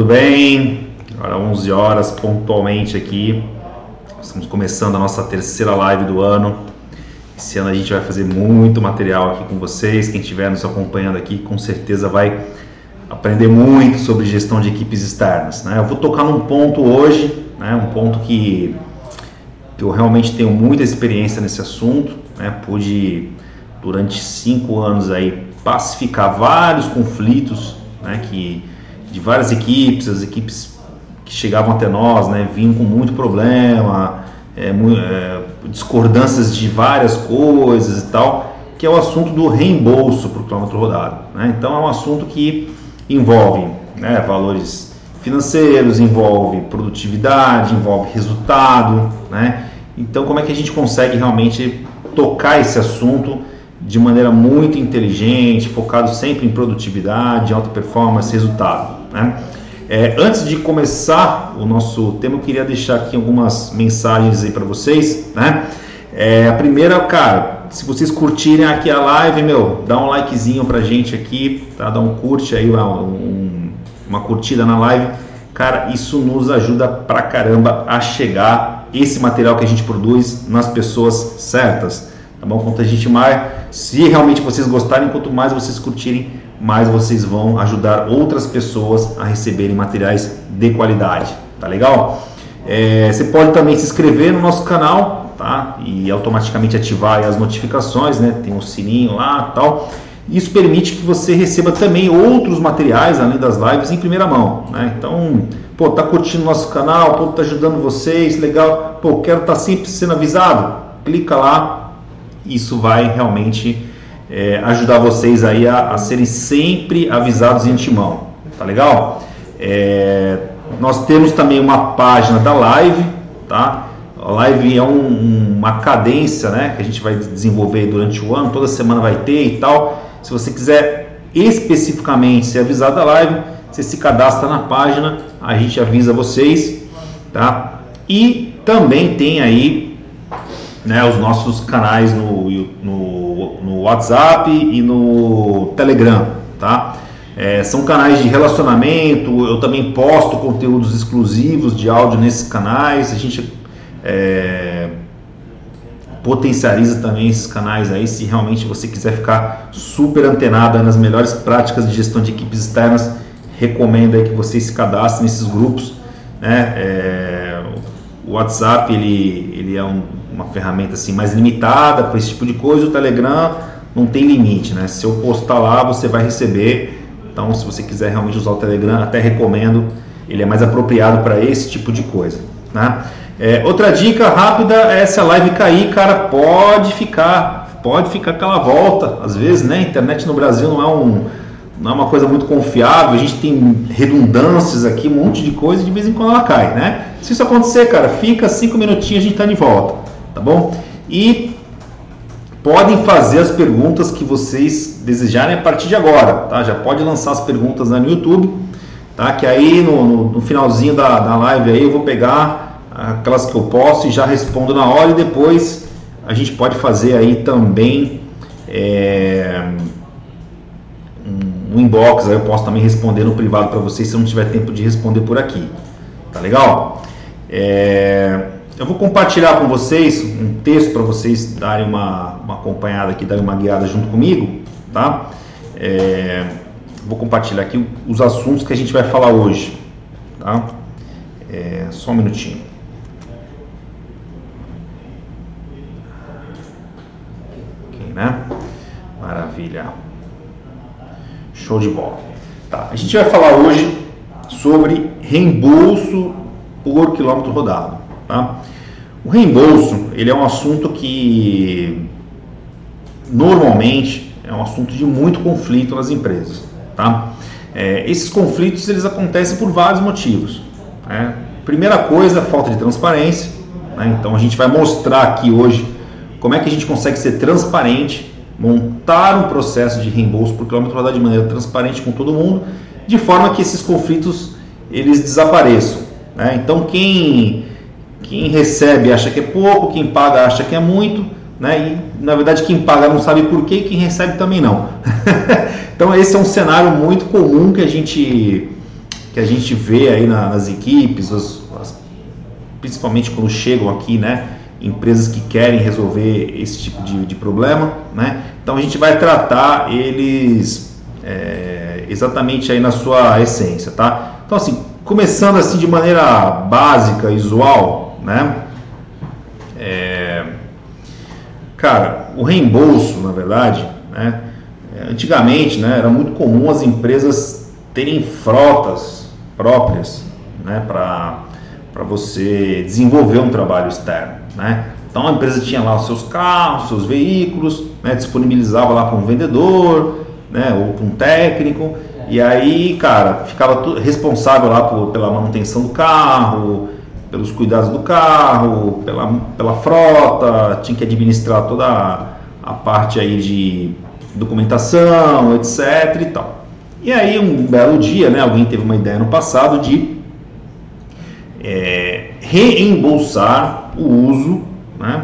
tudo bem? Agora 11 horas pontualmente aqui. Estamos começando a nossa terceira live do ano. Esse ano a gente vai fazer muito material aqui com vocês. Quem estiver nos acompanhando aqui, com certeza vai aprender muito sobre gestão de equipes externas. Né? Eu vou tocar num ponto hoje, né? um ponto que, eu realmente tenho muita experiência nesse assunto. Né? Pude, durante cinco anos, aí, pacificar vários conflitos né? que, de várias equipes, as equipes que chegavam até nós né? vinham com muito problema, é, é, discordâncias de várias coisas e tal, que é o assunto do reembolso para o quilômetro rodado. Né? Então é um assunto que envolve né, valores financeiros, envolve produtividade, envolve resultado. Né? Então como é que a gente consegue realmente tocar esse assunto de maneira muito inteligente, focado sempre em produtividade, alta performance, resultado. Né? É, antes de começar o nosso tema, eu queria deixar aqui algumas mensagens aí para vocês, né? É, a primeira, cara, se vocês curtirem aqui a live, meu, dá um likezinho pra gente aqui, tá? Dá um curte aí, um, uma curtida na live. Cara, isso nos ajuda pra caramba a chegar esse material que a gente produz nas pessoas certas, tá bom? Quanto a gente mais, se realmente vocês gostarem, quanto mais vocês curtirem, mais vocês vão ajudar outras pessoas a receberem materiais de qualidade. Tá legal? É, você pode também se inscrever no nosso canal, tá? E automaticamente ativar as notificações, né? Tem um sininho lá, tal. Isso permite que você receba também outros materiais além das lives em primeira mão, né? Então, pô, tá curtindo nosso canal, pô, tá ajudando vocês, legal. Pô, quero estar tá sempre sendo avisado. Clica lá. Isso vai realmente é, ajudar vocês aí a, a, serem sempre avisados em antemão, tá legal? É, nós temos também uma página da live, tá? A live é um, uma cadência, né, que a gente vai desenvolver durante o ano, toda semana vai ter e tal. Se você quiser especificamente ser avisado da live, você se cadastra na página, a gente avisa vocês, tá? E também tem aí né, os nossos canais no, no no, WhatsApp e no Telegram, tá? É, são canais de relacionamento, eu também posto conteúdos exclusivos de áudio nesses canais, a gente é, potencializa também esses canais aí, se realmente você quiser ficar super antenado nas melhores práticas de gestão de equipes externas, recomendo aí que vocês se cadastrem nesses grupos, né? É, o WhatsApp ele, ele é um uma ferramenta assim mais limitada para esse tipo de coisa. O Telegram não tem limite, né? Se eu postar lá, você vai receber. Então, se você quiser realmente usar o Telegram, até recomendo. Ele é mais apropriado para esse tipo de coisa, né? É, outra dica rápida é se a live cair, cara, pode ficar, pode ficar aquela volta. Às vezes, né? A internet no Brasil não é um não é uma coisa muito confiável, a gente tem redundâncias aqui, um monte de coisa, e de vez em quando ela cai, né? Se isso acontecer, cara, fica cinco minutinhos, a gente está de volta tá bom? E podem fazer as perguntas que vocês desejarem a partir de agora, tá? Já pode lançar as perguntas no YouTube, tá? Que aí no, no, no finalzinho da, da live aí eu vou pegar aquelas que eu posso e já respondo na hora e depois a gente pode fazer aí também é, um inbox, aí eu posso também responder no privado para vocês se eu não tiver tempo de responder por aqui, tá legal? É, eu vou compartilhar com vocês um texto para vocês darem uma, uma acompanhada aqui, darem uma guiada junto comigo, tá? É, vou compartilhar aqui os assuntos que a gente vai falar hoje, tá? É, só um minutinho. Ok, né? Maravilha. Show de bola. Tá, a gente vai falar hoje sobre reembolso por quilômetro rodado. Tá? O reembolso ele é um assunto que normalmente é um assunto de muito conflito nas empresas. Tá? É, esses conflitos eles acontecem por vários motivos. Né? Primeira coisa, falta de transparência. Né? Então a gente vai mostrar aqui hoje como é que a gente consegue ser transparente, montar um processo de reembolso por quilômetro rodado de maneira transparente com todo mundo, de forma que esses conflitos eles desapareçam. Né? Então quem quem recebe acha que é pouco, quem paga acha que é muito, né? E na verdade quem paga não sabe por quê, quem recebe também não. então esse é um cenário muito comum que a gente que a gente vê aí na, nas equipes, as, as, principalmente quando chegam aqui, né, empresas que querem resolver esse tipo de, de problema, né? Então a gente vai tratar eles é, exatamente aí na sua essência, tá? Então assim, começando assim de maneira básica, usual, né? É, cara, o reembolso, na verdade, né? Antigamente, né, era muito comum as empresas terem frotas próprias, né, para para você desenvolver um trabalho externo, né? Então a empresa tinha lá os seus carros, seus veículos, né, disponibilizava lá para um vendedor, né, ou para um técnico, e aí, cara, ficava responsável lá por, pela manutenção do carro, pelos cuidados do carro, pela, pela frota, tinha que administrar toda a, a parte aí de documentação, etc e tal. E aí um belo dia, né, alguém teve uma ideia no passado de é, reembolsar o uso né,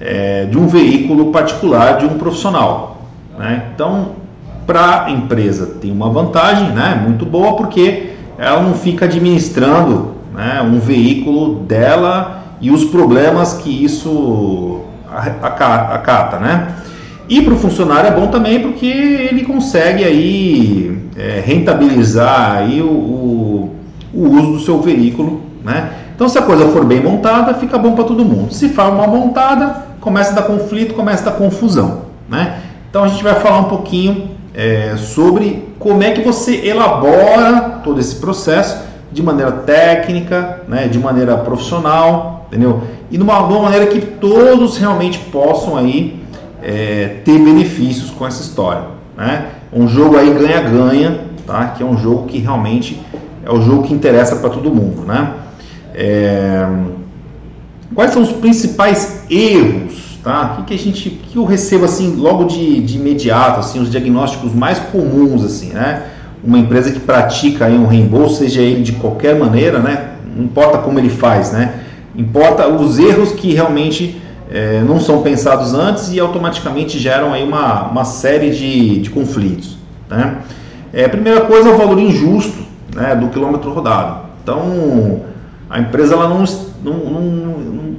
é, de um veículo particular de um profissional. Né? Então, para a empresa tem uma vantagem né, muito boa porque ela não fica administrando né, um veículo dela e os problemas que isso acata. Né? E para o funcionário é bom também porque ele consegue aí é, rentabilizar aí o, o, o uso do seu veículo né? Então, se a coisa for bem montada, fica bom para todo mundo. Se for mal montada, começa a dar conflito, começa a dar confusão. Né? Então, a gente vai falar um pouquinho é, sobre como é que você elabora todo esse processo de maneira técnica, né, de maneira profissional, entendeu? E de uma maneira que todos realmente possam aí é, ter benefícios com essa história, né? Um jogo aí ganha-ganha, tá? Que é um jogo que realmente é o jogo que interessa para todo mundo, né? É... Quais são os principais erros, tá? O que, que a gente, que eu recebo assim logo de, de imediato, assim, os diagnósticos mais comuns, assim, né? Uma empresa que pratica aí um reembolso, seja ele de qualquer maneira, né? Não importa como ele faz, né? Importa os erros que realmente é, não são pensados antes e automaticamente geram aí uma, uma série de, de conflitos, né? É, primeira coisa é o valor injusto né, do quilômetro rodado. Então, a empresa ela não, não, não, não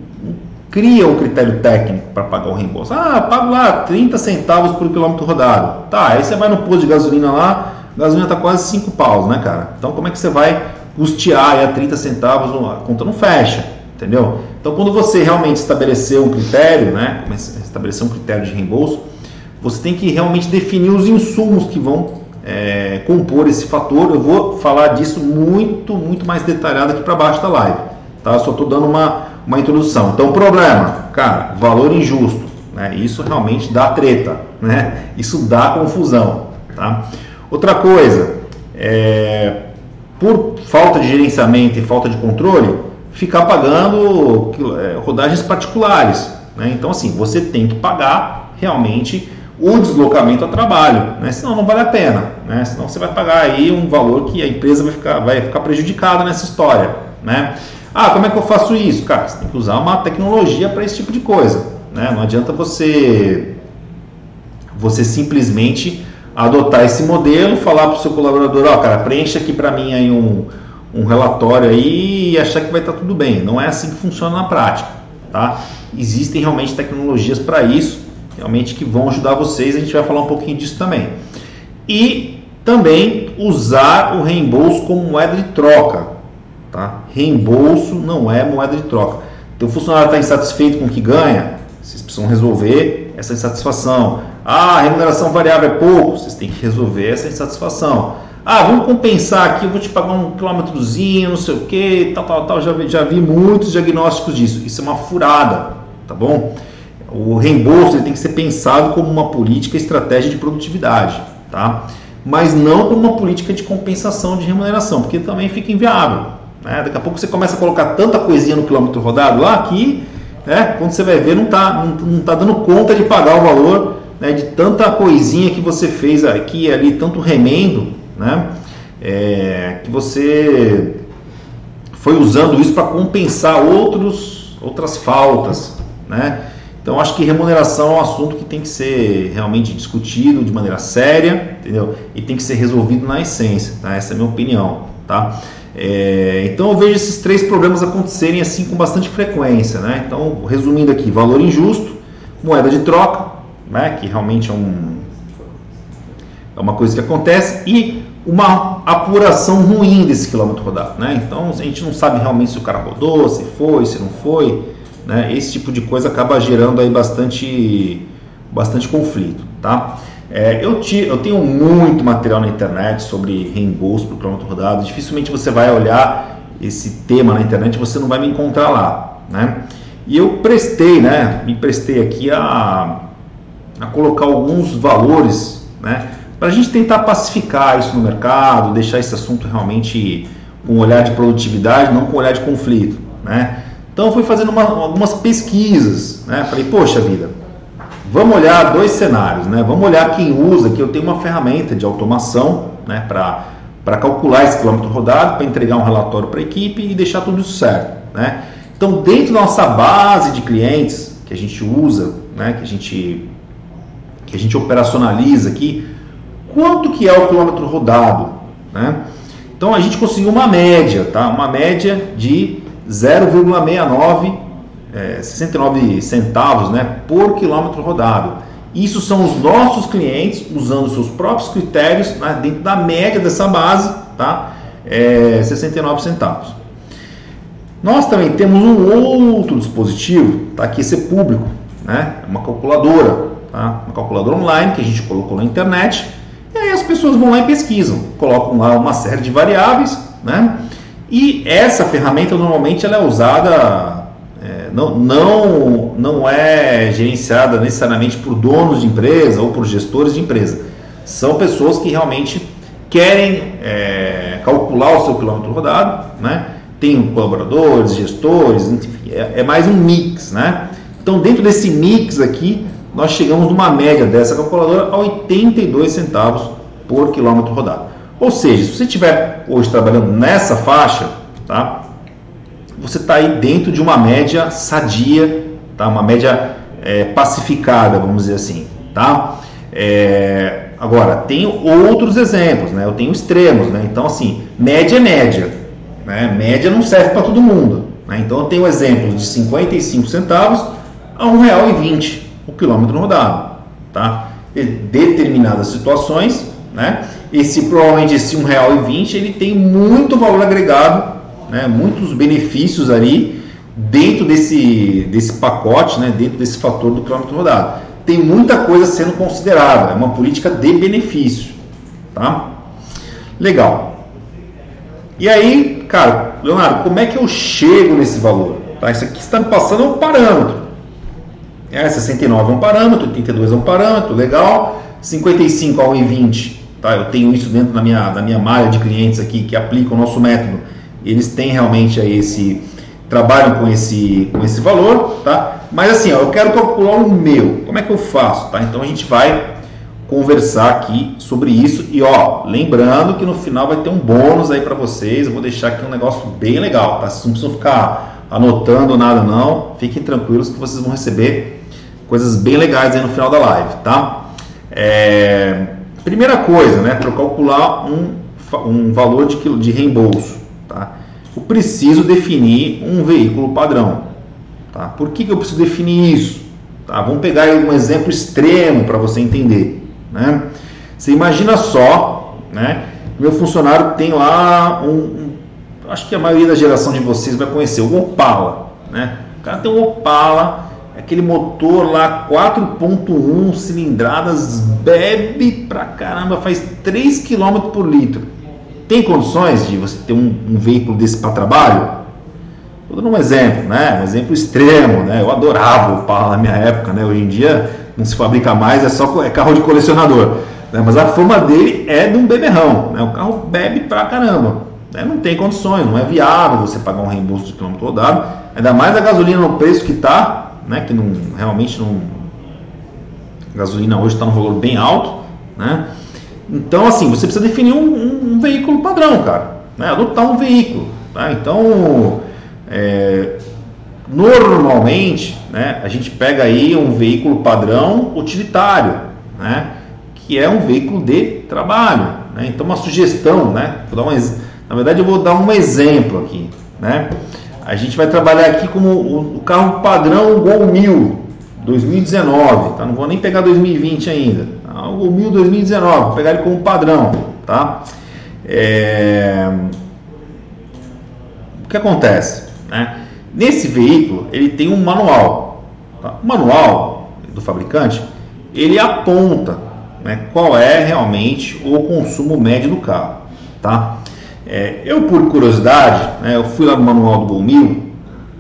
cria um critério técnico para pagar o reembolso. Ah, pago lá 30 centavos por quilômetro rodado. Tá, aí você vai no posto de gasolina lá, a gasolina está quase 5 paus, né, cara? Então, como é que você vai custear aí a 30 centavos? A conta não fecha, entendeu? Então, quando você realmente estabelecer um critério, né, estabelecer um critério de reembolso, você tem que realmente definir os insumos que vão é, compor esse fator. Eu vou falar disso muito, muito mais detalhado aqui para baixo da live. Tá? Só estou dando uma, uma introdução. Então, problema, cara, valor injusto. Né? Isso realmente dá treta, né? Isso dá confusão. Tá? Outra coisa, é, por falta de gerenciamento e falta de controle, ficar pagando é, rodagens particulares. Né? Então, assim, você tem que pagar realmente o deslocamento a trabalho, né? senão não vale a pena, né? senão você vai pagar aí um valor que a empresa vai ficar, vai ficar prejudicada nessa história. Né? Ah, como é que eu faço isso? Cara, você tem que usar uma tecnologia para esse tipo de coisa. Né? Não adianta você, você simplesmente adotar esse modelo, falar para o seu colaborador, ó, oh, cara, preencha aqui para mim aí um, um relatório aí e achar que vai estar tudo bem. Não é assim que funciona na prática. Tá? Existem realmente tecnologias para isso realmente que vão ajudar vocês. A gente vai falar um pouquinho disso também. E também usar o reembolso como moeda de troca. Tá? Reembolso não é moeda de troca. Então, o funcionário está insatisfeito com o que ganha, vocês precisam resolver essa insatisfação. Ah, a remuneração variável é pouco, vocês têm que resolver essa insatisfação. Ah, vamos compensar aqui, eu vou te pagar um quilômetrozinho, não sei o que, tal, tal, tal. Já vi, já vi muitos diagnósticos disso. Isso é uma furada, tá bom? O reembolso tem que ser pensado como uma política estratégia de produtividade, tá? mas não como uma política de compensação de remuneração, porque também fica inviável. Né? Daqui a pouco você começa a colocar tanta coisinha no quilômetro rodado lá que, né, quando você vai ver, não está não, não tá dando conta de pagar o valor né, de tanta coisinha que você fez aqui e ali, tanto remendo, né, é, que você foi usando isso para compensar outros, outras faltas. Né? Então acho que remuneração é um assunto que tem que ser realmente discutido de maneira séria, entendeu? E tem que ser resolvido na essência, tá? Essa é a minha opinião, tá? É, então eu vejo esses três problemas acontecerem assim com bastante frequência, né? Então, resumindo aqui, valor injusto, moeda de troca, né? Que realmente é, um, é uma coisa que acontece e uma apuração ruim desse quilômetro rodado, né? Então a gente não sabe realmente se o cara rodou, se foi, se não foi, né? Esse tipo de coisa acaba gerando aí bastante, bastante conflito, tá? É, eu, te, eu tenho muito material na internet sobre reembolso por quilômetro rodado. Dificilmente você vai olhar esse tema na internet, você não vai me encontrar lá, né? E eu prestei, né? Me prestei aqui a, a colocar alguns valores, né? Para a gente tentar pacificar isso no mercado, deixar esse assunto realmente com um olhar de produtividade, não com um olhar de conflito, né? Então fui fazendo uma, algumas pesquisas, né? Falei, poxa vida, Vamos olhar dois cenários, né? Vamos olhar quem usa, que eu tenho uma ferramenta de automação, né, para calcular esse quilômetro rodado, para entregar um relatório para a equipe e deixar tudo certo, né? Então, dentro da nossa base de clientes que a gente usa, né, que a gente que a gente operacionaliza aqui, quanto que é o quilômetro rodado, né? Então, a gente conseguiu uma média, tá? Uma média de 0,69 é, 69 centavos né, por quilômetro rodado. Isso são os nossos clientes usando seus próprios critérios né, dentro da média dessa base, tá? É, 69 centavos. Nós também temos um outro dispositivo, tá? que esse é público, né? É uma calculadora, tá? uma calculadora online que a gente colocou na internet. E aí as pessoas vão lá e pesquisam, colocam lá uma série de variáveis, né? E essa ferramenta normalmente ela é usada não, não, não é gerenciada necessariamente por donos de empresa ou por gestores de empresa. São pessoas que realmente querem é, calcular o seu quilômetro rodado, né? tem colaboradores, gestores, enfim, é, é, mais um mix. Né? Então, dentro desse mix aqui, nós chegamos numa média dessa calculadora a 82 centavos por quilômetro rodado. Ou seja, se você estiver hoje trabalhando nessa faixa, tá? você está aí dentro de uma média sadia, tá? uma média é, pacificada, vamos dizer assim. Tá? É, agora, tem outros exemplos, né? eu tenho extremos, né? então assim, média é média, né? média não serve para todo mundo. Né? Então eu tenho exemplos de 55 centavos a R$ 1,20 o quilômetro rodado. Tá? E determinadas situações, né? Esse provavelmente esse R$ 1,20 ele tem muito valor agregado né, muitos benefícios ali dentro desse, desse pacote, né, dentro desse fator do quilômetro rodado. Tem muita coisa sendo considerada, é uma política de benefício. Tá? Legal. E aí, cara, Leonardo, como é que eu chego nesse valor? Tá? Isso aqui está me passando um parâmetro. É, 69 é um parâmetro, 82 é um parâmetro, legal. 55 ao 20, tá? Eu tenho isso dentro da minha, da minha malha de clientes aqui que aplicam o nosso método eles têm realmente aí esse trabalham com esse com esse valor, tá? Mas assim, ó, eu quero calcular o meu. Como é que eu faço, tá? Então a gente vai conversar aqui sobre isso e ó, lembrando que no final vai ter um bônus aí para vocês. Eu vou deixar aqui um negócio bem legal, tá? Vocês não precisam ficar anotando nada não. Fiquem tranquilos que vocês vão receber coisas bem legais aí no final da live, tá? É... Primeira coisa, né? Para calcular um, um valor de, de reembolso Tá? Eu preciso definir um veículo padrão. Tá? Por que, que eu preciso definir isso? Tá? Vamos pegar um exemplo extremo para você entender. Né? Você imagina só, né? meu funcionário tem lá um, um, acho que a maioria da geração de vocês vai conhecer, o Opala. Né? O cara tem um Opala, aquele motor lá 4.1 cilindradas, bebe pra caramba, faz 3 km por litro. Tem condições de você ter um, um veículo desse para trabalho? Vou dar um exemplo, né? Um exemplo extremo, né? Eu adorava o Opala na minha época, né? Hoje em dia não se fabrica mais, é só é carro de colecionador. Né? Mas a fama dele é de um beberrão, né? O carro bebe pra caramba. Né? Não tem condições, não é viável você pagar um reembolso de quilômetro rodado. Ainda mais a gasolina no preço que está, né? Que não realmente não. A gasolina hoje está num valor bem alto, né? Então, assim, você precisa definir um, um, um veículo padrão, cara. Né? Adotar um veículo. Tá? Então, é, normalmente, né, a gente pega aí um veículo padrão utilitário, né? Que é um veículo de trabalho. Né? Então, uma sugestão, né? Vou dar um, Na verdade, eu vou dar um exemplo aqui, né? A gente vai trabalhar aqui como o carro padrão Gol 1000 2019, tá? Não vou nem pegar 2020 ainda. Tá? O Gol 1000 2019, vou pegar ele como padrão, tá? É... O que acontece, né? Nesse veículo, ele tem um manual. Tá? O manual do fabricante, ele aponta né, qual é realmente o consumo médio do carro, tá? É, eu, por curiosidade, né, eu fui lá no manual do Gol 1000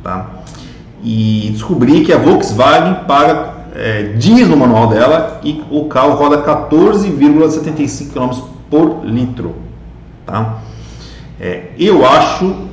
tá? e descobri que a Volkswagen paga, é, diz no manual dela, que o carro roda 14,75 km por litro. Tá? É, eu acho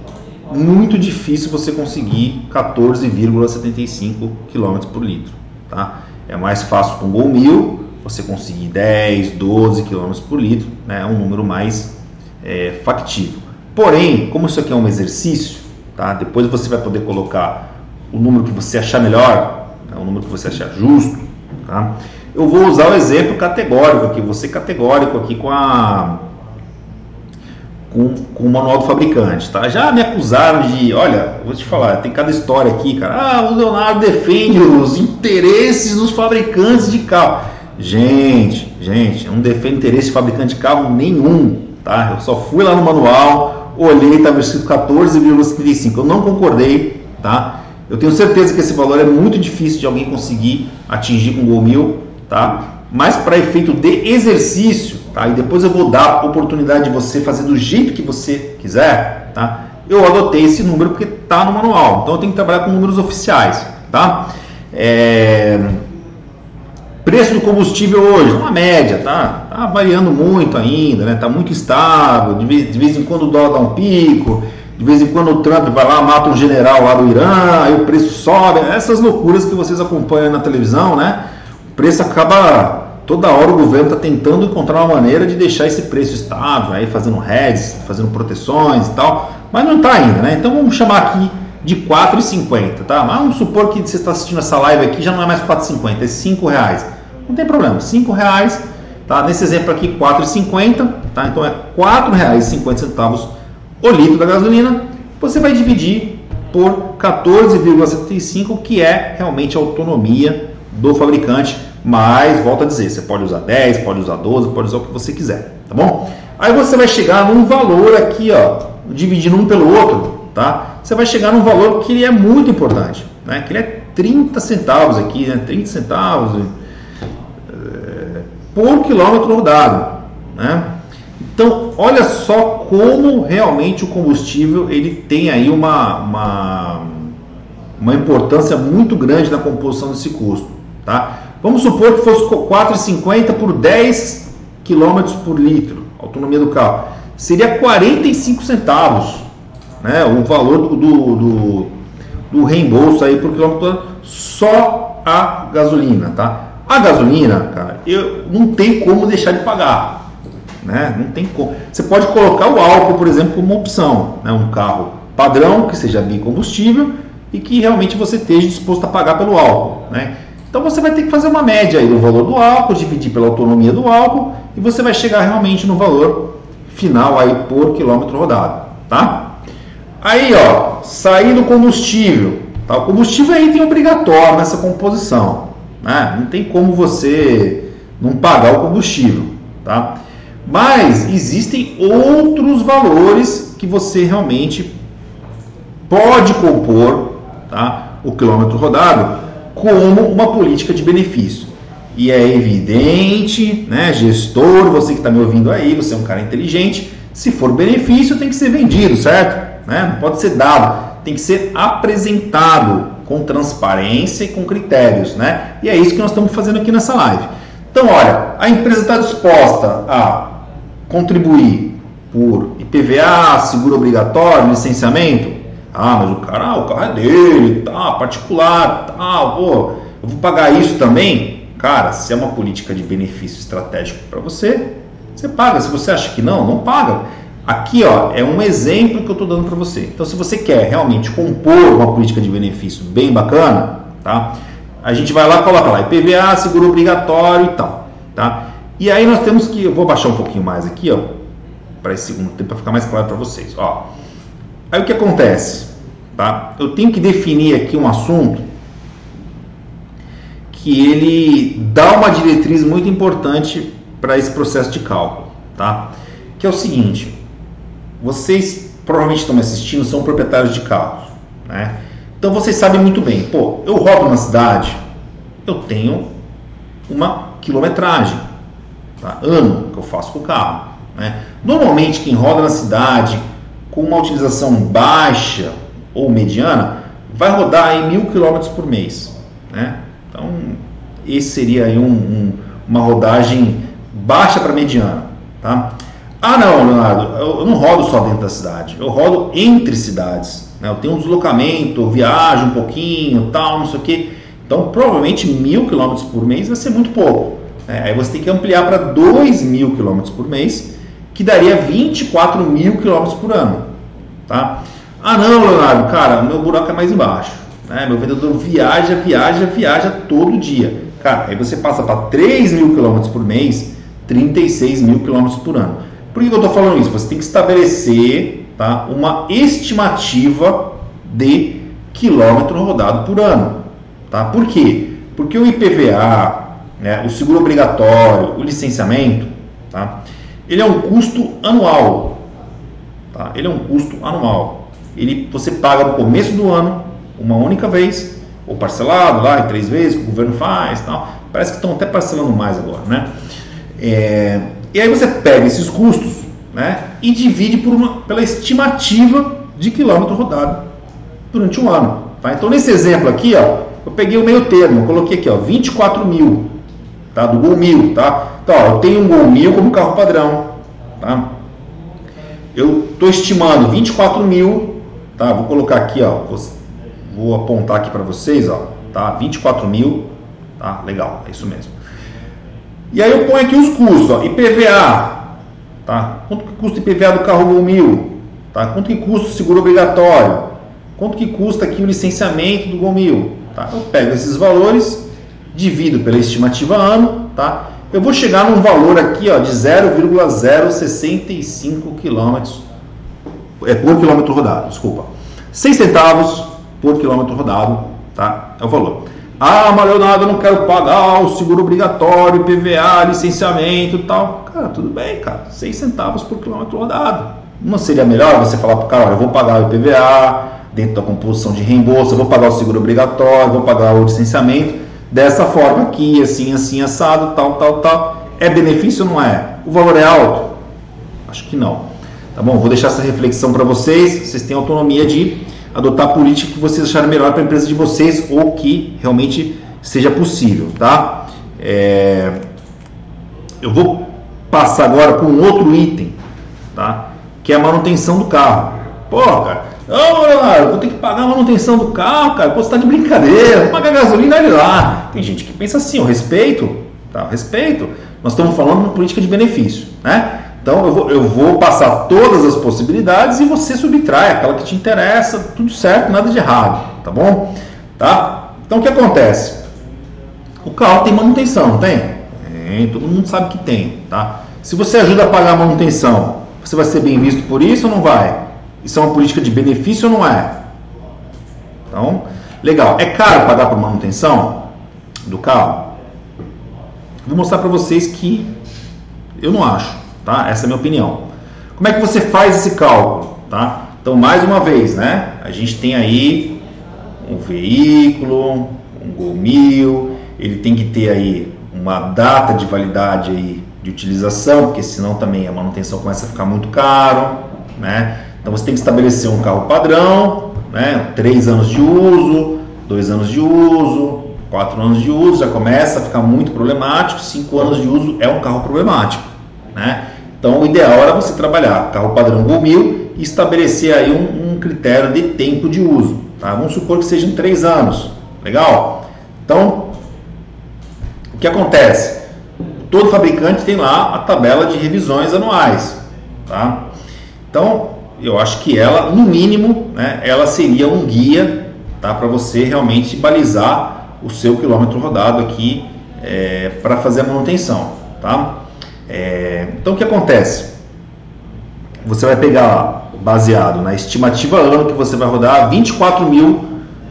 muito difícil você conseguir 14,75 km por litro. Tá? É mais fácil com o Gol 1000 você conseguir 10, 12 km por litro, né? é um número mais é, factível. Porém, como isso aqui é um exercício, tá? depois você vai poder colocar o número que você achar melhor, né? o número que você achar justo. Tá? Eu vou usar o exemplo categórico aqui, você categórico aqui com a com, com, o manual do fabricante, tá? Já me acusaram de, olha, vou te falar, tem cada história aqui, cara. Ah, o Leonardo defende os interesses dos fabricantes de carro. Gente, gente, não defende interesse de fabricante de carro nenhum tá? Eu só fui lá no manual, olhei, estava escrito 14,75. Eu não concordei, tá? Eu tenho certeza que esse valor é muito difícil de alguém conseguir atingir com Gol 1000, tá? Mas para efeito de exercício, tá? E depois eu vou dar a oportunidade de você fazer do jeito que você quiser, tá? Eu adotei esse número porque tá no manual. Então eu tenho que trabalhar com números oficiais, tá? É... Preço do combustível hoje, uma média, tá? Tá variando muito ainda, né? Tá muito estável, de vez, de vez em quando o dólar dá um pico, de vez em quando o Trump vai lá, mata um general lá do Irã, aí o preço sobe, essas loucuras que vocês acompanham na televisão, né? O preço acaba, toda hora o governo está tentando encontrar uma maneira de deixar esse preço estável, aí fazendo hedges, fazendo proteções e tal, mas não está ainda, né? Então vamos chamar aqui de 4,50, tá? Mas vamos supor que você está assistindo essa live aqui já não é mais 4,50, é 5 reais. Não tem problema, 5 reais, tá? Nesse exemplo aqui 4,50, tá? Então é 4 reais e 50 centavos o litro da gasolina. Você vai dividir por 14,75, que é realmente a autonomia do fabricante. Mas, volto a dizer, você pode usar 10, pode usar 12, pode usar o que você quiser, tá bom? Aí você vai chegar num valor aqui, ó, dividindo um pelo outro, tá? Você vai chegar num valor que ele é muito importante, né? Que ele é 30 centavos aqui, né? 30 centavos por quilômetro rodado, né? Então, olha só como realmente o combustível ele tem aí uma, uma, uma importância muito grande na composição desse custo, tá? Vamos supor que fosse 4,50 por 10 km por litro, autonomia do carro. Seria 45 centavos né, o valor do, do, do reembolso aí por quilômetro só a gasolina, tá? A gasolina, cara, eu não tem como deixar de pagar, né? Não tem como. Você pode colocar o álcool, por exemplo, como opção, né? Um carro padrão que seja bicombustível e que realmente você esteja disposto a pagar pelo álcool, né? Então você vai ter que fazer uma média aí do valor do álcool, dividir pela autonomia do álcool e você vai chegar realmente no valor final aí por quilômetro rodado, tá? Aí, ó, sair do combustível. Tá? O combustível é item obrigatório nessa composição. Né? Não tem como você não pagar o combustível. Tá? Mas existem outros valores que você realmente pode compor tá? o quilômetro rodado como uma política de benefício. E é evidente, né, gestor, você que está me ouvindo aí, você é um cara inteligente, se for benefício tem que ser vendido, certo? né? não pode ser dado, tem que ser apresentado com transparência e com critérios. Né? E é isso que nós estamos fazendo aqui nessa live. Então, olha, a empresa está disposta a contribuir por IPVA, seguro obrigatório, licenciamento. Ah, mas o cara, o carro é dele, tá, particular, tá, pô, eu vou pagar isso também? Cara, se é uma política de benefício estratégico para você, você paga. Se você acha que não, não paga. Aqui ó, é um exemplo que eu estou dando para você. Então, se você quer realmente compor uma política de benefício bem bacana, tá? a gente vai lá coloca lá IPVA, seguro obrigatório e tal. Tá? E aí nós temos que, eu vou baixar um pouquinho mais aqui, ó, para esse segundo tempo para ficar mais claro para vocês. Ó, aí o que acontece? Tá? Eu tenho que definir aqui um assunto que ele dá uma diretriz muito importante para esse processo de cálculo, tá? Que é o seguinte: vocês provavelmente estão me assistindo, são proprietários de carros, né? Então vocês sabem muito bem, pô, eu rodo na cidade, eu tenho uma quilometragem, tá? ano que eu faço com o carro. Né? Normalmente quem roda na cidade com uma utilização baixa ou mediana vai rodar em mil quilômetros por mês. Né? Então esse seria um, um, uma rodagem baixa para mediana. Tá? Ah não, Leonardo, eu não rodo só dentro da cidade, eu rodo entre cidades. Né? Eu tenho um deslocamento, viajo um pouquinho, tal, não sei o que. Então provavelmente mil quilômetros por mês vai ser muito pouco. Né? Aí você tem que ampliar para dois mil quilômetros por mês, que daria 24 mil quilômetros por ano. Tá? Ah não, Leonardo, cara, meu buraco é mais embaixo. Né? Meu vendedor viaja, viaja, viaja todo dia. Cara, aí você passa para 3 mil quilômetros por mês, 36 mil quilômetros por ano. Por que eu estou falando isso? Você tem que estabelecer tá, uma estimativa de quilômetro rodado por ano. Tá? Por quê? Porque o IPVA, né, o seguro obrigatório, o licenciamento, tá? ele é um custo anual. Tá? Ele é um custo anual. Ele, você paga no começo do ano, uma única vez, ou parcelado lá em três vezes, o governo faz tal. Parece que estão até parcelando mais agora, né? É, e aí você pega esses custos né, e divide por uma, pela estimativa de quilômetro rodado durante um ano. Tá? Então nesse exemplo aqui, ó, eu peguei o meio termo, coloquei aqui ó, 24 mil tá, do Gol 1000. Tá? Então ó, eu tenho um Gol 1000 como carro padrão. Tá? Eu estou estimando 24 mil, tá? vou colocar aqui, ó, vou, vou apontar aqui para vocês, ó, tá? 24 mil, tá? legal, é isso mesmo. E aí eu ponho aqui os custos, ó, IPVA, tá? Quanto que custa IPVA do carro Gol 1000? Tá? Quanto que custa o seguro obrigatório? Quanto que custa aqui o licenciamento do 1000? Tá? Eu pego esses valores, divido pela estimativa ano, tá? Eu vou chegar num valor aqui ó, de 0,065 km é, por quilômetro rodado, desculpa. 6 centavos por quilômetro rodado, tá? É o valor. Ah, mas eu não quero pagar o seguro obrigatório, PVA, licenciamento tal. Cara, tudo bem, cara. 6 centavos por quilômetro rodado. Não seria melhor você falar para o cara, olha, eu vou pagar o IPVA dentro da composição de reembolso, eu vou pagar o seguro obrigatório, vou pagar o licenciamento, dessa forma aqui, assim, assim, assado, tal, tal, tal. É benefício ou não é? O valor é alto? Acho que não. Tá bom? Vou deixar essa reflexão para vocês. Vocês têm autonomia de adotar a política que vocês acharem melhor para a empresa de vocês ou que realmente seja possível, tá? É... Eu vou passar agora com um outro item, tá? Que é a manutenção do carro. Pô, cara, Leonardo, vou ter que pagar a manutenção do carro, cara. Pô, você tá de brincadeira, vou pagar gasolina, olha lá. Tem gente que pensa assim, o respeito, tá? respeito. Nós estamos falando de política de benefício, né? Então eu vou, eu vou passar todas as possibilidades e você subtrai aquela que te interessa, tudo certo, nada de errado, tá bom? Tá? Então o que acontece? O carro tem manutenção, não tem? Tem, todo mundo sabe que tem, tá? Se você ajuda a pagar a manutenção, você vai ser bem visto por isso ou não vai? Isso é uma política de benefício ou não é? Então, legal. É caro pagar por manutenção do carro? Vou mostrar para vocês que eu não acho tá? Essa é a minha opinião. Como é que você faz esse cálculo, tá? Então, mais uma vez, né? A gente tem aí um veículo, um Gol 1000, ele tem que ter aí uma data de validade aí de utilização, porque senão também a manutenção começa a ficar muito caro, né? Então você tem que estabelecer um carro padrão, né? Três anos de uso, dois anos de uso, quatro anos de uso, já começa a ficar muito problemático. Cinco anos de uso é um carro problemático, né? Então, o ideal era você trabalhar carro padrão Gol 1000 e estabelecer aí um, um critério de tempo de uso. Tá? Vamos supor que sejam três anos. Legal? Então, o que acontece? Todo fabricante tem lá a tabela de revisões anuais. Tá? Então, eu acho que ela, no mínimo, né, ela seria um guia tá, para você realmente balizar o seu quilômetro rodado aqui é, para fazer a manutenção. Tá? É, então o que acontece? você vai pegar baseado na estimativa ano que você vai rodar 24 mil,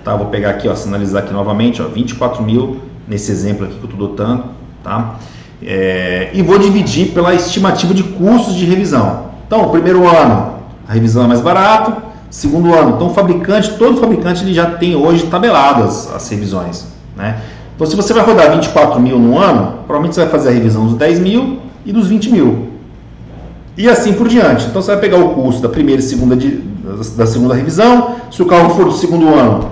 tá? Vou pegar aqui, ó, sinalizar aqui novamente, ó, 24 mil nesse exemplo aqui que eu estou dotando, tá? É, e vou dividir pela estimativa de custos de revisão. Então, primeiro ano, a revisão é mais barato, segundo ano, então o fabricante, todo fabricante ele já tem hoje tabeladas as revisões, né? Então, se você vai rodar 24 mil no ano, provavelmente você vai fazer a revisão dos 10 mil e dos 20 mil. E assim por diante. Então, você vai pegar o custo da primeira e segunda, de, da segunda revisão. Se o carro for do segundo ano,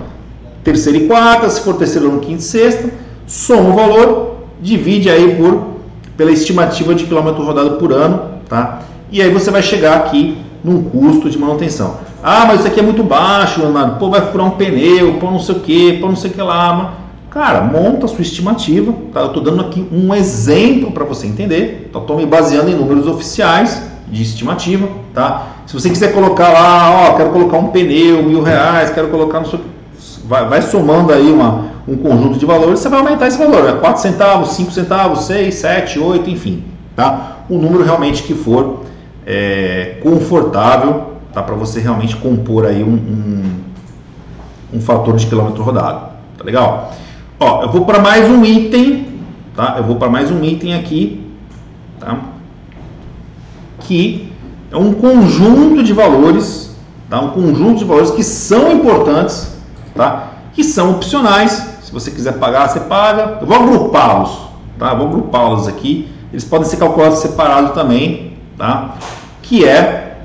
terceira e quarta. Se for terceiro ano, quinta e sexta. Soma o valor, divide aí por, pela estimativa de quilômetro rodado por ano. Tá? E aí você vai chegar aqui num custo de manutenção. Ah, mas isso aqui é muito baixo, Leonardo. Pô, vai furar um pneu, pô, não sei o que, pô, não sei o que lá. Cara, monta a sua estimativa. Tá? Eu estou dando aqui um exemplo para você entender. Estou me baseando em números oficiais de estimativa. Tá? Se você quiser colocar lá, ó, quero colocar um pneu, mil reais, quero colocar no seu. Vai, vai somando aí uma, um conjunto de valores, você vai aumentar esse valor. É 4 centavos, 5 centavos, 6, 7, 8, enfim. Tá? O número realmente que for é, confortável tá? para você realmente compor aí um, um, um fator de quilômetro rodado. Tá legal? Ó, eu vou para mais um item, tá? Eu vou para mais um item aqui, tá? Que é um conjunto de valores, tá? Um conjunto de valores que são importantes, tá? Que são opcionais. Se você quiser pagar, você paga. Eu vou agrupá-los, tá? Eu vou agrupá-los aqui. Eles podem ser calculados separado também, tá? Que é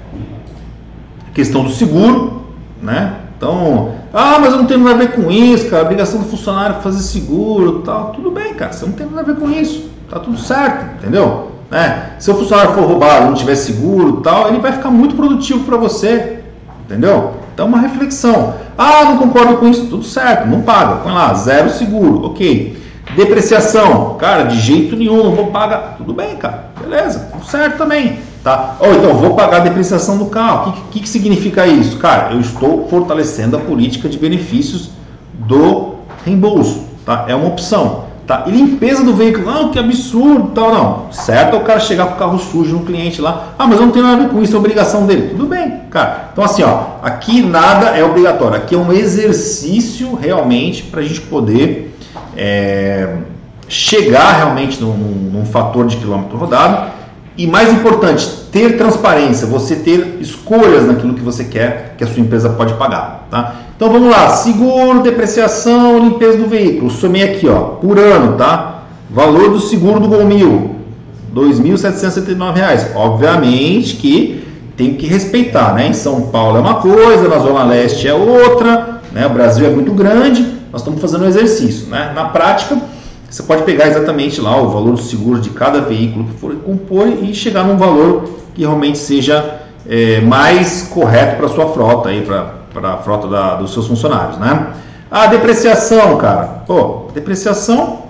a questão do seguro, né? Então, ah, mas eu não tenho nada a ver com isso, cara. A obrigação do funcionário é fazer seguro tal. Tudo bem, cara. Você não tem nada a ver com isso. Tá tudo certo, entendeu? É. Se o funcionário for roubado não tiver seguro tal, ele vai ficar muito produtivo para você. Entendeu? Então, uma reflexão. Ah, não concordo com isso. Tudo certo, não paga. Põe lá, zero seguro. Ok. Depreciação. Cara, de jeito nenhum, não vou pagar. Tudo bem, cara. Beleza, tudo certo também. Tá? Ou então, vou pagar a depreciação do carro. O que, que, que significa isso? Cara, eu estou fortalecendo a política de benefícios do reembolso. Tá? É uma opção. Tá? E limpeza do veículo, não, que absurdo, tal, não. Certo é o cara chegar com o carro sujo no cliente lá, ah, mas eu não tenho nada a ver com isso, é obrigação dele. Tudo bem, cara. Então assim, ó, aqui nada é obrigatório, aqui é um exercício realmente para a gente poder é, chegar realmente num, num fator de quilômetro rodado e mais importante, ter transparência, você ter escolhas naquilo que você quer que a sua empresa pode pagar. Tá? Então vamos lá, seguro, depreciação, limpeza do veículo. Somei aqui, ó, por ano, tá? Valor do seguro do Gol Mil, R$ 2.779. Obviamente que tem que respeitar, né? Em São Paulo é uma coisa, na Zona Leste é outra, né? O Brasil é muito grande, nós estamos fazendo um exercício, né? Na prática, você pode pegar exatamente lá o valor do seguro de cada veículo que for compor e chegar num valor que realmente seja é, mais correto para sua frota, para a frota da, dos seus funcionários. Né? A depreciação, cara. Pô, depreciação,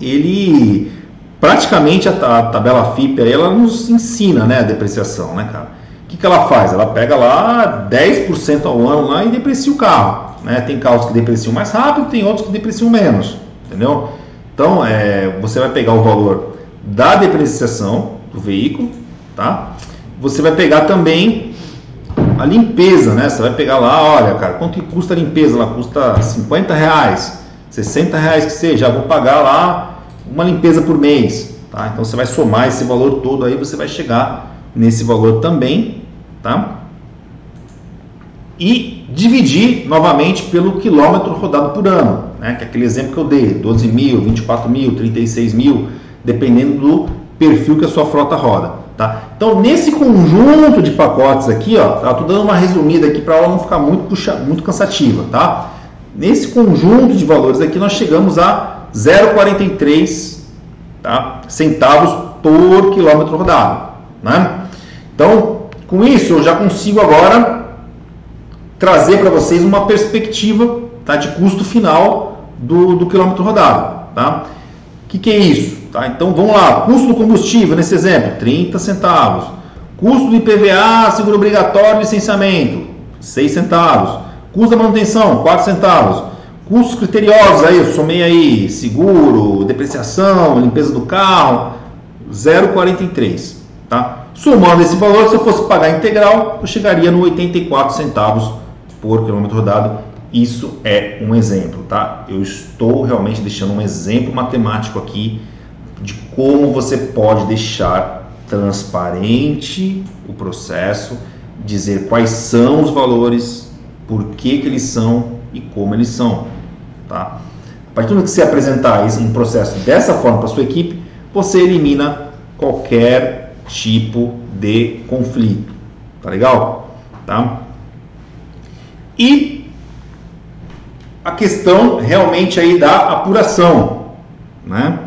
ele praticamente a, a tabela FIP aí, ela nos ensina né, a depreciação, né, cara? O que, que ela faz? Ela pega lá 10% ao ano lá e deprecia o carro. Né? Tem carros que depreciam mais rápido, tem outros que depreciam menos entendeu? Então, é, você vai pegar o valor da depreciação do veículo, tá? Você vai pegar também a limpeza, né? Você vai pegar lá, olha, cara, quanto que custa a limpeza? Ela custa 50 reais, 60 reais que seja, vou pagar lá uma limpeza por mês, tá? Então você vai somar esse valor todo aí, você vai chegar nesse valor também, tá? E dividir novamente pelo quilômetro rodado por ano né, que é aquele exemplo que eu dei, 12 mil, 24 mil, 36 mil, dependendo do perfil que a sua frota roda. Tá? Então, nesse conjunto de pacotes aqui, ó, tá? dando uma resumida aqui para ela não ficar muito, puxa, muito cansativa. Tá? Nesse conjunto de valores aqui, nós chegamos a 0,43 tá? centavos por quilômetro rodado. Né? Então, com isso, eu já consigo agora trazer para vocês uma perspectiva tá, de custo final do, do quilômetro rodado. Tá? O que, que é isso? Tá? Então vamos lá, custo do combustível, nesse exemplo, 30 centavos. Custo do IPVA, seguro obrigatório, licenciamento, 6 centavos. Custo da manutenção, 4 centavos. Custos criteriosos, aí eu somei aí seguro, depreciação, limpeza do carro, 0,43. Tá? Somando esse valor, se eu fosse pagar integral, eu chegaria no 84 centavos por quilômetro rodado. Isso é um exemplo, tá? Eu estou realmente deixando um exemplo matemático aqui de como você pode deixar transparente o processo, dizer quais são os valores, por que, que eles são e como eles são, tá? A partir do momento que você apresentar um processo dessa forma para sua equipe, você elimina qualquer tipo de conflito, tá legal? Tá? E a questão realmente aí da apuração, né?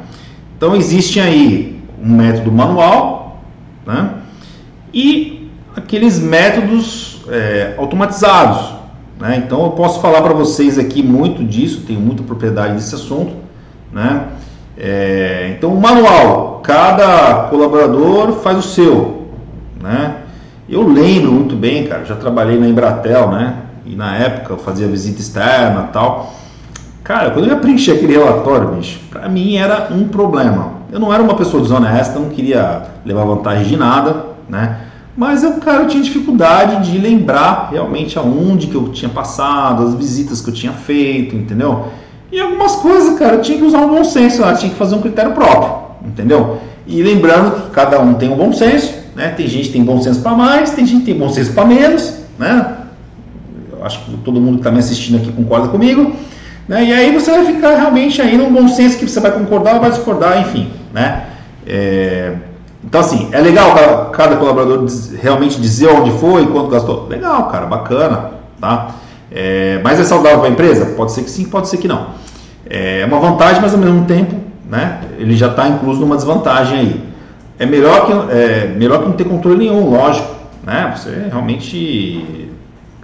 Então existe aí um método manual, né? E aqueles métodos é, automatizados, né? Então eu posso falar para vocês aqui muito disso, tenho muita propriedade desse assunto, né? É, então o manual, cada colaborador faz o seu, né? Eu lembro muito bem, cara, já trabalhei na Embratel, né? E na época eu fazia visita externa tal. Cara, quando eu ia preencher aquele relatório, bicho, pra mim era um problema. Eu não era uma pessoa desonesta, não queria levar vantagem de nada, né? Mas eu, cara, eu tinha dificuldade de lembrar realmente aonde que eu tinha passado, as visitas que eu tinha feito, entendeu? E algumas coisas, cara, eu tinha que usar um bom senso, eu tinha que fazer um critério próprio, entendeu? E lembrando que cada um tem um bom senso, né? Tem gente que tem bom senso para mais, tem gente que tem bom senso para menos, né? Acho que todo mundo que está me assistindo aqui concorda comigo. Né? E aí você vai ficar realmente aí num bom senso que você vai concordar ou vai discordar, enfim, né? É... Então, assim, é legal cada, cada colaborador realmente dizer onde foi, quanto gastou. Legal, cara, bacana, tá? É, mas é saudável para a empresa? Pode ser que sim, pode ser que não. É uma vantagem, mas ao mesmo tempo, né, ele já está incluso numa desvantagem aí. É melhor que, é, melhor que não ter controle nenhum, lógico. Né? Você realmente,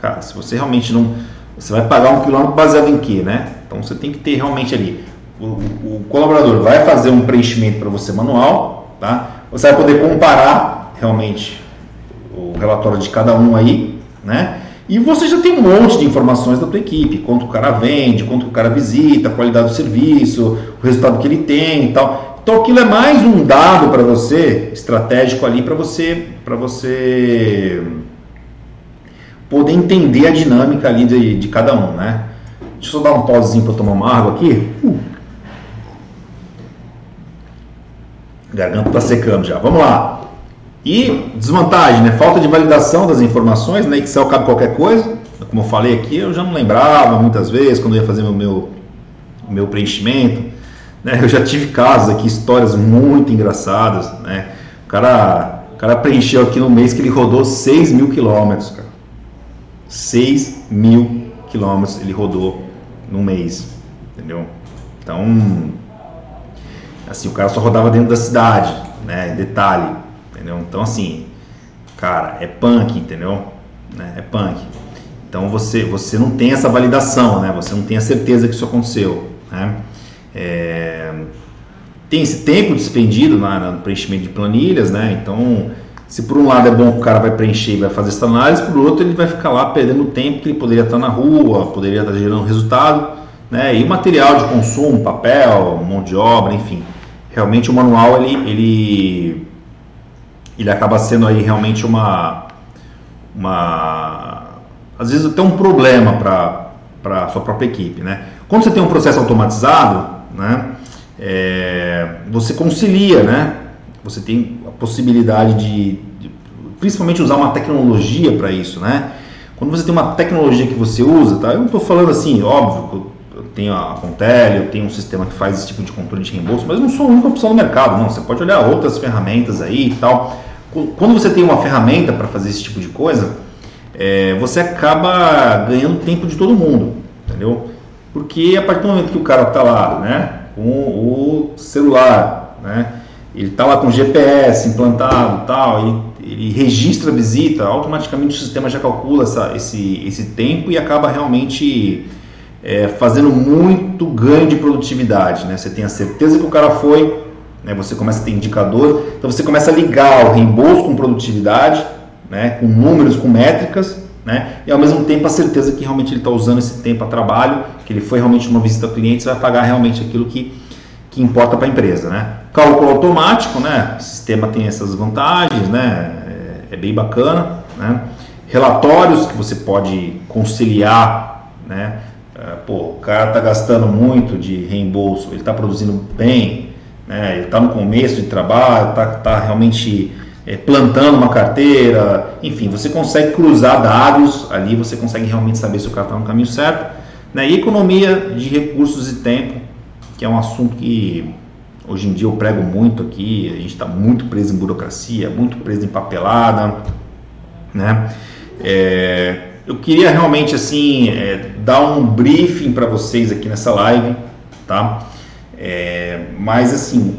cara, se você realmente não, você vai pagar um quilômetro baseado em quê, né? Então você tem que ter realmente ali, o, o colaborador vai fazer um preenchimento para você manual, tá? Você vai poder comparar realmente o relatório de cada um aí, né? E você já tem um monte de informações da tua equipe, quanto o cara vende, quanto o cara visita, a qualidade do serviço, o resultado que ele tem e tal. Então aquilo é mais um dado para você, estratégico ali para você, para você poder entender a dinâmica ali de, de cada um, né? Deixa eu só dar um pausezinho para tomar uma água aqui. Uh. Garganta está secando já. Vamos lá. E desvantagem, né? Falta de validação das informações, né? Excel cabe qualquer coisa. Como eu falei aqui, eu já não lembrava muitas vezes quando eu ia fazer o meu, meu preenchimento. Né? Eu já tive casos aqui, histórias muito engraçadas, né? O cara, o cara preencheu aqui no mês que ele rodou 6 mil quilômetros, cara. 6 mil quilômetros ele rodou no mês, entendeu? Então, assim, o cara só rodava dentro da cidade, né? Detalhe, entendeu? Então, assim, cara, é punk, entendeu? Né? É punk. Então, você, você não tem essa validação, né? Você não tem a certeza que isso aconteceu, né? É, tem esse tempo despendido na, no preenchimento de planilhas, né? Então, se por um lado é bom que o cara vai preencher e vai fazer essa análise, por outro ele vai ficar lá perdendo tempo que ele poderia estar na rua, poderia estar gerando resultado, né? E material de consumo, papel, mão de obra, enfim. Realmente o manual ele, ele ele acaba sendo aí realmente uma, uma às vezes até um problema para a sua própria equipe, né? Quando você tem um processo automatizado, né, é, você concilia, né? Você tem possibilidade de, de principalmente usar uma tecnologia para isso, né? Quando você tem uma tecnologia que você usa, tá? Eu não estou falando assim, óbvio, eu tenho a Contele, eu tenho um sistema que faz esse tipo de controle de reembolso, mas não sou a única opção no mercado, não. Você pode olhar outras ferramentas aí e tal. Quando você tem uma ferramenta para fazer esse tipo de coisa, é, você acaba ganhando tempo de todo mundo, entendeu? Porque a partir do momento que o cara está lá, né, com o celular, né, ele está lá com GPS implantado, tal, ele, ele registra a visita, automaticamente o sistema já calcula essa, esse, esse tempo e acaba realmente é, fazendo muito ganho de produtividade, né? Você tem a certeza que o cara foi, né? Você começa a ter indicador, então você começa a ligar o reembolso com produtividade, né? com números, com métricas, né? e ao mesmo tempo a certeza que realmente ele está usando esse tempo a trabalho, que ele foi realmente uma visita ao cliente, você vai pagar realmente aquilo que, que importa para a empresa, né? Cálculo automático, né? O sistema tem essas vantagens, né? É, é bem bacana, né? Relatórios que você pode conciliar, né? É, pô, o cara está gastando muito de reembolso, ele está produzindo bem, né? ele está no começo de trabalho, está tá realmente é, plantando uma carteira, enfim, você consegue cruzar dados ali, você consegue realmente saber se o cara está no caminho certo. Né? E economia de recursos e tempo, que é um assunto que hoje em dia eu prego muito aqui, a gente está muito preso em burocracia, muito preso em papelada, né? É, eu queria realmente assim é, dar um briefing para vocês aqui nessa live, tá? É, mas assim,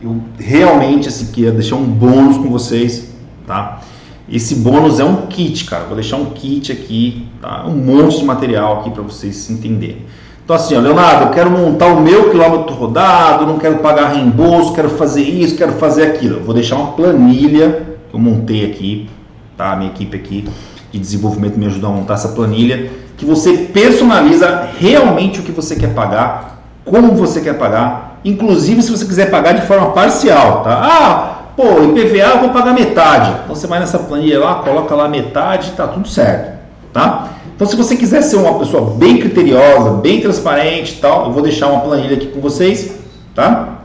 eu realmente assim queria deixar um bônus com vocês, tá? Esse bônus é um kit, cara. Vou deixar um kit aqui, tá? Um monte de material aqui para vocês se entenderem. Então assim, ó, Leonardo, eu quero montar o meu quilômetro rodado, não quero pagar reembolso, quero fazer isso, quero fazer aquilo. Eu vou deixar uma planilha que eu montei aqui, tá? A minha equipe aqui de desenvolvimento me ajudou a montar essa planilha, que você personaliza realmente o que você quer pagar, como você quer pagar, inclusive se você quiser pagar de forma parcial, tá? Ah, pô, IPVA eu vou pagar metade. Então você vai nessa planilha lá, coloca lá metade, tá tudo certo, tá? Então se você quiser ser uma pessoa bem criteriosa, bem transparente tal, eu vou deixar uma planilha aqui com vocês, tá?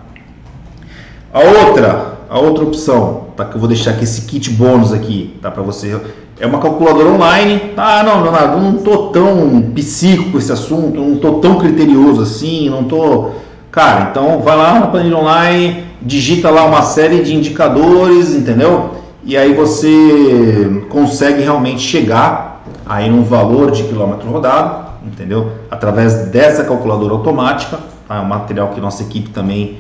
A outra, a outra opção, tá? Que eu vou deixar aqui esse kit bônus aqui, tá? Para você é uma calculadora online. Ah, não, Leonardo, não tô tão psíquico com esse assunto, não tô tão criterioso assim, não tô. Cara, então vai lá na planilha online, digita lá uma série de indicadores, entendeu? E aí você consegue realmente chegar aí num valor de quilômetro rodado, entendeu? Através dessa calculadora automática, tá? é um material que nossa equipe também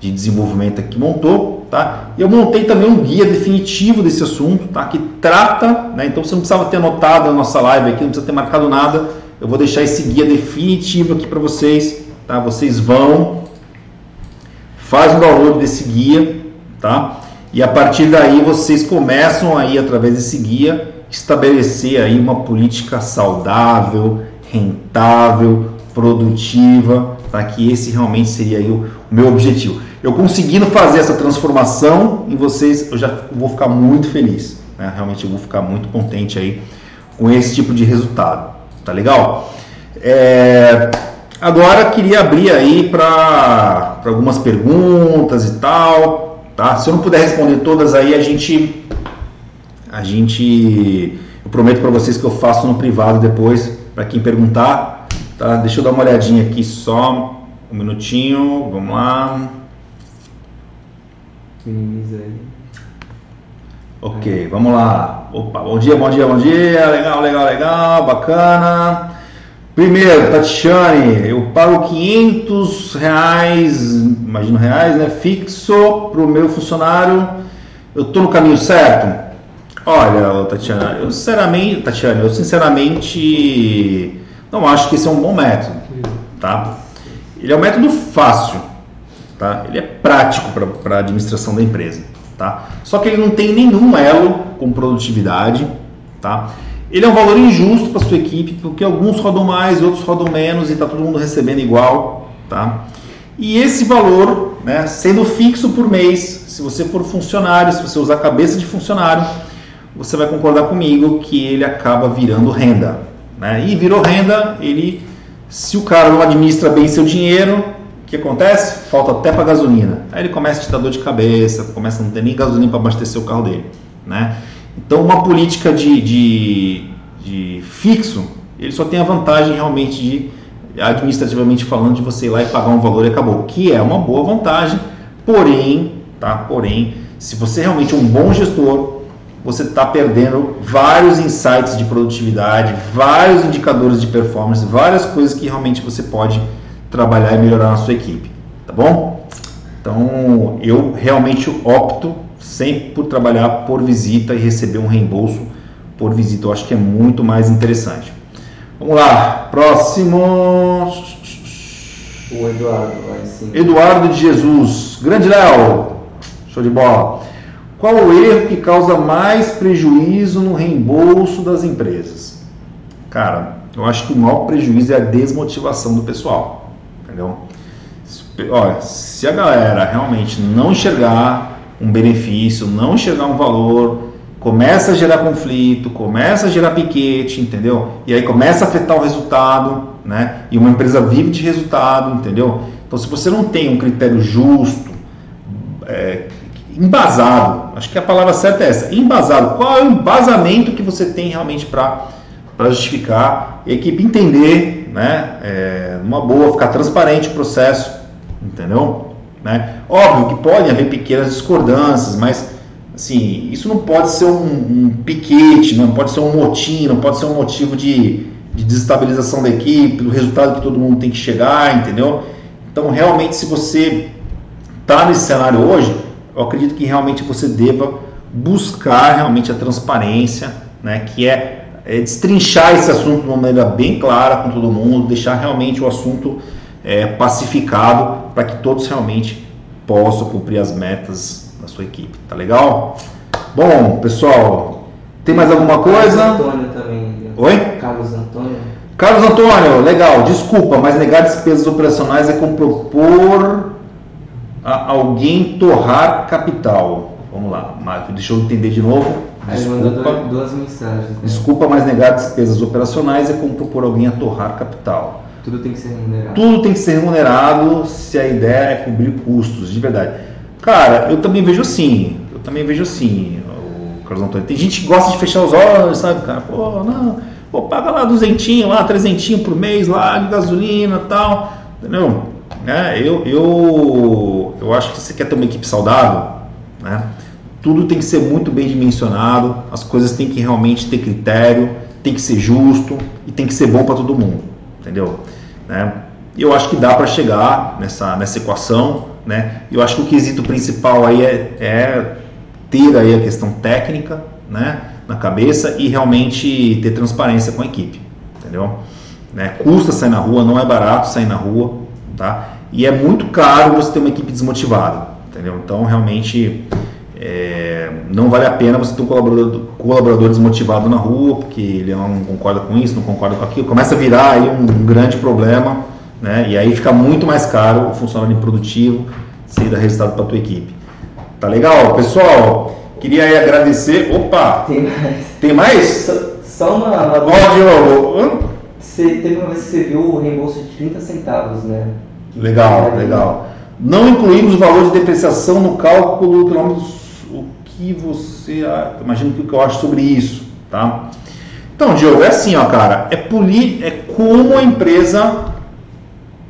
de desenvolvimento aqui montou, tá? Eu montei também um guia definitivo desse assunto, tá? Que trata, né? Então você não precisava ter anotado a nossa live aqui, não precisa ter marcado nada. Eu vou deixar esse guia definitivo aqui para vocês, tá? Vocês vão, faz o download desse guia, tá? E a partir daí vocês começam aí através desse guia estabelecer aí uma política saudável, rentável, produtiva, tá? Que esse realmente seria aí o meu objetivo eu conseguindo fazer essa transformação em vocês, eu já vou ficar muito feliz. Né? Realmente eu vou ficar muito contente aí com esse tipo de resultado. Tá legal? É, agora queria abrir aí para algumas perguntas e tal. Tá? Se eu não puder responder todas aí, a gente. A gente. Eu prometo para vocês que eu faço no privado depois, para quem perguntar. Tá? Deixa eu dar uma olhadinha aqui só. Um minutinho, vamos lá minimiza aí. Ok, vamos lá. Opa, bom dia, bom dia, bom dia. Legal, legal, legal, bacana. Primeiro, Tatiane, eu pago 500 reais, imagino reais, né? Fixo para o meu funcionário. Eu estou no caminho certo? Olha, Tatiana, eu sinceramente, Tatiana, eu sinceramente não acho que esse é um bom método, tá? Ele é um método fácil, Tá? Ele é prático para a administração da empresa. Tá? Só que ele não tem nenhum elo com produtividade. Tá? Ele é um valor injusto para sua equipe, porque alguns rodam mais, outros rodam menos e está todo mundo recebendo igual. Tá? E esse valor, né, sendo fixo por mês, se você for funcionário, se você usar a cabeça de funcionário, você vai concordar comigo que ele acaba virando renda. Né? E virou renda, ele, se o cara não administra bem seu dinheiro, o que acontece? Falta até para gasolina. Aí ele começa a te dar dor de cabeça, começa a não ter nem gasolina para abastecer o carro dele. Né? Então, uma política de, de, de fixo, ele só tem a vantagem realmente de, administrativamente falando, de você ir lá e pagar um valor e acabou. Que é uma boa vantagem, porém, tá? porém, se você é realmente é um bom gestor, você está perdendo vários insights de produtividade, vários indicadores de performance, várias coisas que realmente você pode trabalhar e melhorar na sua equipe, tá bom? Então, eu realmente opto sempre por trabalhar por visita e receber um reembolso por visita. Eu acho que é muito mais interessante. Vamos lá, próximo. O Eduardo, vai sim. Eduardo de Jesus. Grande Léo. Show de bola. Qual o erro que causa mais prejuízo no reembolso das empresas? Cara, eu acho que o maior prejuízo é a desmotivação do pessoal entendeu? olha, se a galera realmente não enxergar um benefício, não enxergar um valor, começa a gerar conflito, começa a gerar piquete, entendeu? E aí começa a afetar o resultado, né? E uma empresa vive de resultado, entendeu? Então, se você não tem um critério justo, é, embasado, acho que a palavra certa é essa, embasado, qual é o embasamento que você tem realmente para justificar a equipe entender, né? É, uma boa, ficar transparente o processo, entendeu? Né? Óbvio que podem haver pequenas discordâncias, mas assim, isso não pode ser um, um piquete, não pode ser um motim, não pode ser um motivo de, de desestabilização da equipe, do resultado que todo mundo tem que chegar, entendeu? Então, realmente, se você está nesse cenário hoje, eu acredito que realmente você deva buscar realmente a transparência, né, que é, é destrinchar esse assunto de uma maneira bem clara com todo mundo, deixar realmente o assunto é, pacificado para que todos realmente possam cumprir as metas da sua equipe. Tá legal? Bom, pessoal, tem mais alguma coisa? Carlos Antônio também. Oi? Carlos Antônio. Carlos Antônio, legal, desculpa, mas negar despesas operacionais é como propor a alguém torrar capital. Vamos lá, Marco, deixa eu entender de novo. Desculpa, duas, mensagens. né? desculpa, mas negar despesas operacionais é como propor alguém a torrar capital. Tudo tem que ser remunerado. Tudo tem que ser remunerado se a ideia é cobrir custos, de verdade. Cara, eu também vejo assim, eu também vejo assim, o Carlos Antônio. Tem gente que gosta de fechar os olhos, sabe, cara? Pô, não, pô, paga lá duzentinho, lá, trezentinho por mês, lá, de gasolina e tal, entendeu? Né? Eu, eu, eu acho que você quer ter uma equipe saudável, né? Tudo tem que ser muito bem dimensionado, as coisas têm que realmente ter critério, tem que ser justo e tem que ser bom para todo mundo, entendeu? Né? Eu acho que dá para chegar nessa, nessa equação, né? Eu acho que o quesito principal aí é, é ter aí a questão técnica, né, na cabeça e realmente ter transparência com a equipe, entendeu? Né? Custa sair na rua, não é barato sair na rua, tá? E é muito caro você ter uma equipe desmotivada, entendeu? Então realmente é, não vale a pena você ter um colaborador, colaborador desmotivado na rua, porque ele não concorda com isso, não concorda com aquilo, começa a virar aí um grande problema, né? E aí fica muito mais caro o funcionário improdutivo, se dá resultado para a tua equipe. Tá legal, pessoal? Queria aí agradecer. Opa, Tem mais. tem mais? Só, só uma. uma Ó. Você, teve uma vez que você viu o reembolso de 30 centavos, né? Legal, legal. Não incluímos o valor de depreciação no cálculo do dos. O que você. Imagina o que eu acho sobre isso, tá? Então, Diogo, é assim, ó, cara. É, poli, é como a empresa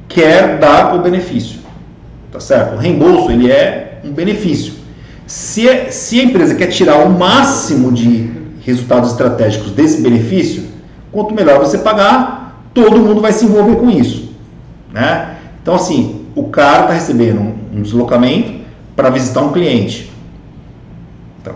quer dar o benefício, tá certo? O reembolso, ele é um benefício. Se, é- se a empresa quer tirar o máximo de resultados estratégicos desse benefício, quanto melhor você pagar, todo mundo vai se envolver com isso, né? Então, assim, o cara está recebendo um, um deslocamento para visitar um cliente. Então,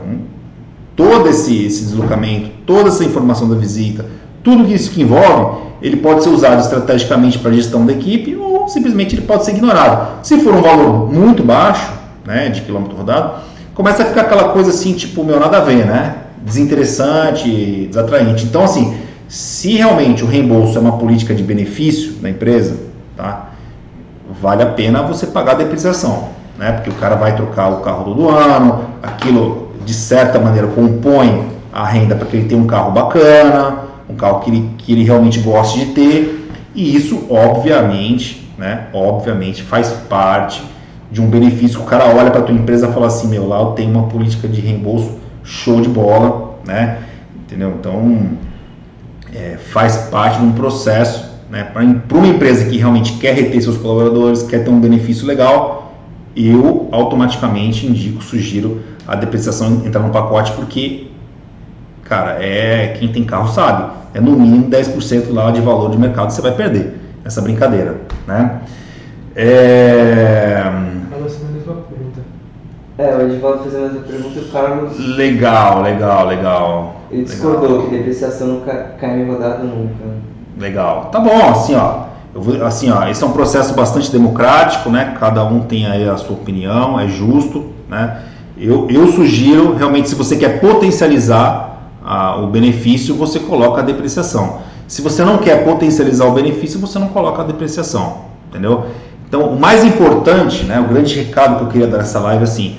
todo esse, esse deslocamento, toda essa informação da visita, tudo isso que envolve, ele pode ser usado estrategicamente para a gestão da equipe ou simplesmente ele pode ser ignorado. Se for um valor muito baixo, né, de quilômetro rodado, começa a ficar aquela coisa assim, tipo, meu, nada a ver, né? Desinteressante, desatraente. Então, assim, se realmente o reembolso é uma política de benefício da empresa, tá? Vale a pena você pagar a depreciação, né? Porque o cara vai trocar o carro todo ano, aquilo de certa maneira compõe a renda para que ele tenha um carro bacana, um carro que ele, que ele realmente goste de ter, e isso obviamente, né? Obviamente faz parte de um benefício que o cara olha para tua empresa e fala assim, meu, lá eu tenho uma política de reembolso show de bola, né? Entendeu? Então é, faz parte de um processo né, para uma empresa que realmente quer reter seus colaboradores, quer ter um benefício legal, eu automaticamente indico, sugiro a depreciação entrar no pacote, porque, cara, é quem tem carro sabe, é no mínimo 10% lá de valor de mercado que você vai perder nessa brincadeira, né? É... Carlos, a mesma pergunta. É, o Edivaldo fez a mesma pergunta e o Carlos Legal, legal, legal. ele Legal. discordou que depreciação nunca cai em rodada nunca. Legal. Tá bom, assim, ó. Vou, assim, ó, esse é um processo bastante democrático, né? Cada um tem aí a sua opinião, é justo, né? Eu, eu sugiro, realmente, se você quer potencializar ah, o benefício, você coloca a depreciação. Se você não quer potencializar o benefício, você não coloca a depreciação, entendeu? Então, o mais importante, né, o grande recado que eu queria dar nessa live é assim,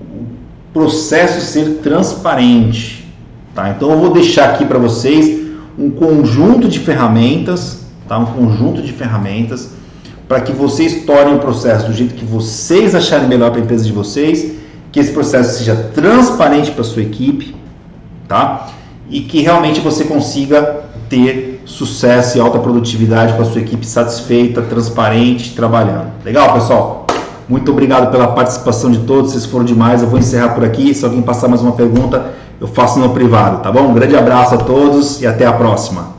o processo ser transparente. Tá? Então, eu vou deixar aqui para vocês um conjunto de ferramentas, tá? um conjunto de ferramentas para que vocês tornem o processo do jeito que vocês acharem melhor para a empresa de vocês, que esse processo seja transparente para a sua equipe, tá? E que realmente você consiga ter sucesso e alta produtividade com a sua equipe satisfeita, transparente, trabalhando. Legal, pessoal? Muito obrigado pela participação de todos. Vocês foram demais. Eu vou encerrar por aqui. Se alguém passar mais uma pergunta, eu faço no privado, tá bom? Um grande abraço a todos e até a próxima.